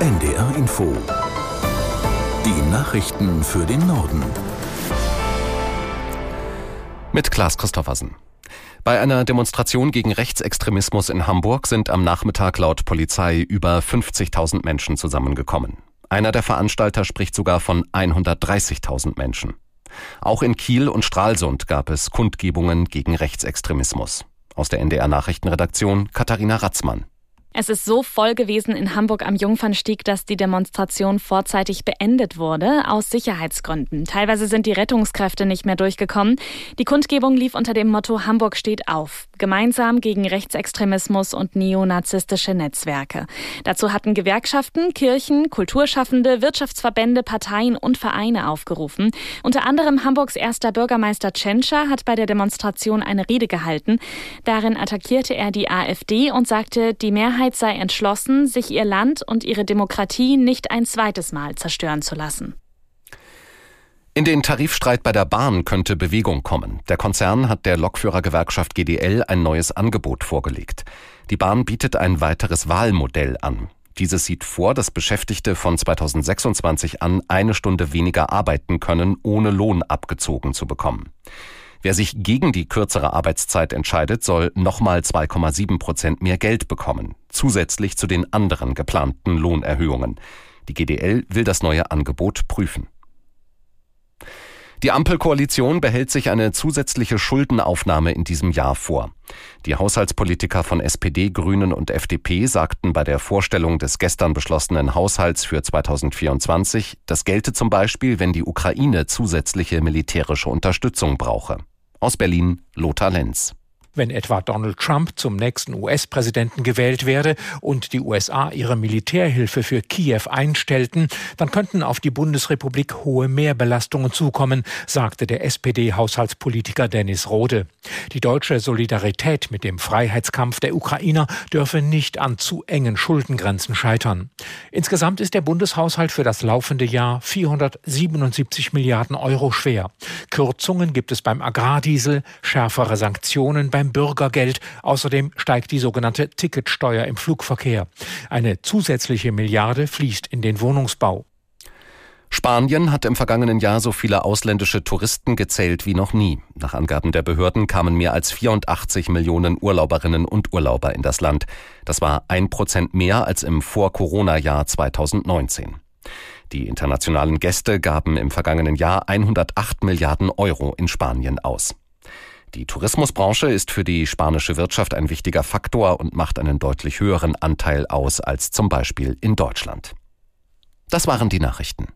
NDR Info. Die Nachrichten für den Norden. Mit Klaas Christoffersen. Bei einer Demonstration gegen Rechtsextremismus in Hamburg sind am Nachmittag laut Polizei über 50.000 Menschen zusammengekommen. Einer der Veranstalter spricht sogar von 130.000 Menschen. Auch in Kiel und Stralsund gab es Kundgebungen gegen Rechtsextremismus. Aus der NDR Nachrichtenredaktion Katharina Ratzmann. Es ist so voll gewesen in Hamburg am Jungfernstieg, dass die Demonstration vorzeitig beendet wurde, aus Sicherheitsgründen. Teilweise sind die Rettungskräfte nicht mehr durchgekommen. Die Kundgebung lief unter dem Motto Hamburg steht auf. Gemeinsam gegen Rechtsextremismus und neonazistische Netzwerke. Dazu hatten Gewerkschaften, Kirchen, Kulturschaffende, Wirtschaftsverbände, Parteien und Vereine aufgerufen. Unter anderem Hamburgs erster Bürgermeister Tschentscher hat bei der Demonstration eine Rede gehalten. Darin attackierte er die AfD und sagte, die Mehrheit Mehrheit sei entschlossen, sich ihr Land und ihre Demokratie nicht ein zweites Mal zerstören zu lassen. In den Tarifstreit bei der Bahn könnte Bewegung kommen. Der Konzern hat der Lokführergewerkschaft GDL ein neues Angebot vorgelegt. Die Bahn bietet ein weiteres Wahlmodell an. Dieses sieht vor, dass Beschäftigte von 2026 an eine Stunde weniger arbeiten können, ohne Lohn abgezogen zu bekommen. Wer sich gegen die kürzere Arbeitszeit entscheidet, soll nochmal 2,7 Prozent mehr Geld bekommen, zusätzlich zu den anderen geplanten Lohnerhöhungen. Die GDL will das neue Angebot prüfen. Die Ampelkoalition behält sich eine zusätzliche Schuldenaufnahme in diesem Jahr vor. Die Haushaltspolitiker von SPD, Grünen und FDP sagten bei der Vorstellung des gestern beschlossenen Haushalts für 2024, das gelte zum Beispiel, wenn die Ukraine zusätzliche militärische Unterstützung brauche. Aus Berlin Lothar Lenz. Wenn etwa Donald Trump zum nächsten US-Präsidenten gewählt werde und die USA ihre Militärhilfe für Kiew einstellten, dann könnten auf die Bundesrepublik hohe Mehrbelastungen zukommen, sagte der SPD-Haushaltspolitiker Dennis Rode. Die deutsche Solidarität mit dem Freiheitskampf der Ukrainer dürfe nicht an zu engen Schuldengrenzen scheitern. Insgesamt ist der Bundeshaushalt für das laufende Jahr 477 Milliarden Euro schwer. Kürzungen gibt es beim Agrardiesel, schärfere Sanktionen beim Bürgergeld. Außerdem steigt die sogenannte Ticketsteuer im Flugverkehr. Eine zusätzliche Milliarde fließt in den Wohnungsbau. Spanien hat im vergangenen Jahr so viele ausländische Touristen gezählt wie noch nie. Nach Angaben der Behörden kamen mehr als 84 Millionen Urlauberinnen und Urlauber in das Land. Das war ein Prozent mehr als im Vor-Corona-Jahr 2019. Die internationalen Gäste gaben im vergangenen Jahr 108 Milliarden Euro in Spanien aus. Die Tourismusbranche ist für die spanische Wirtschaft ein wichtiger Faktor und macht einen deutlich höheren Anteil aus als zum Beispiel in Deutschland. Das waren die Nachrichten.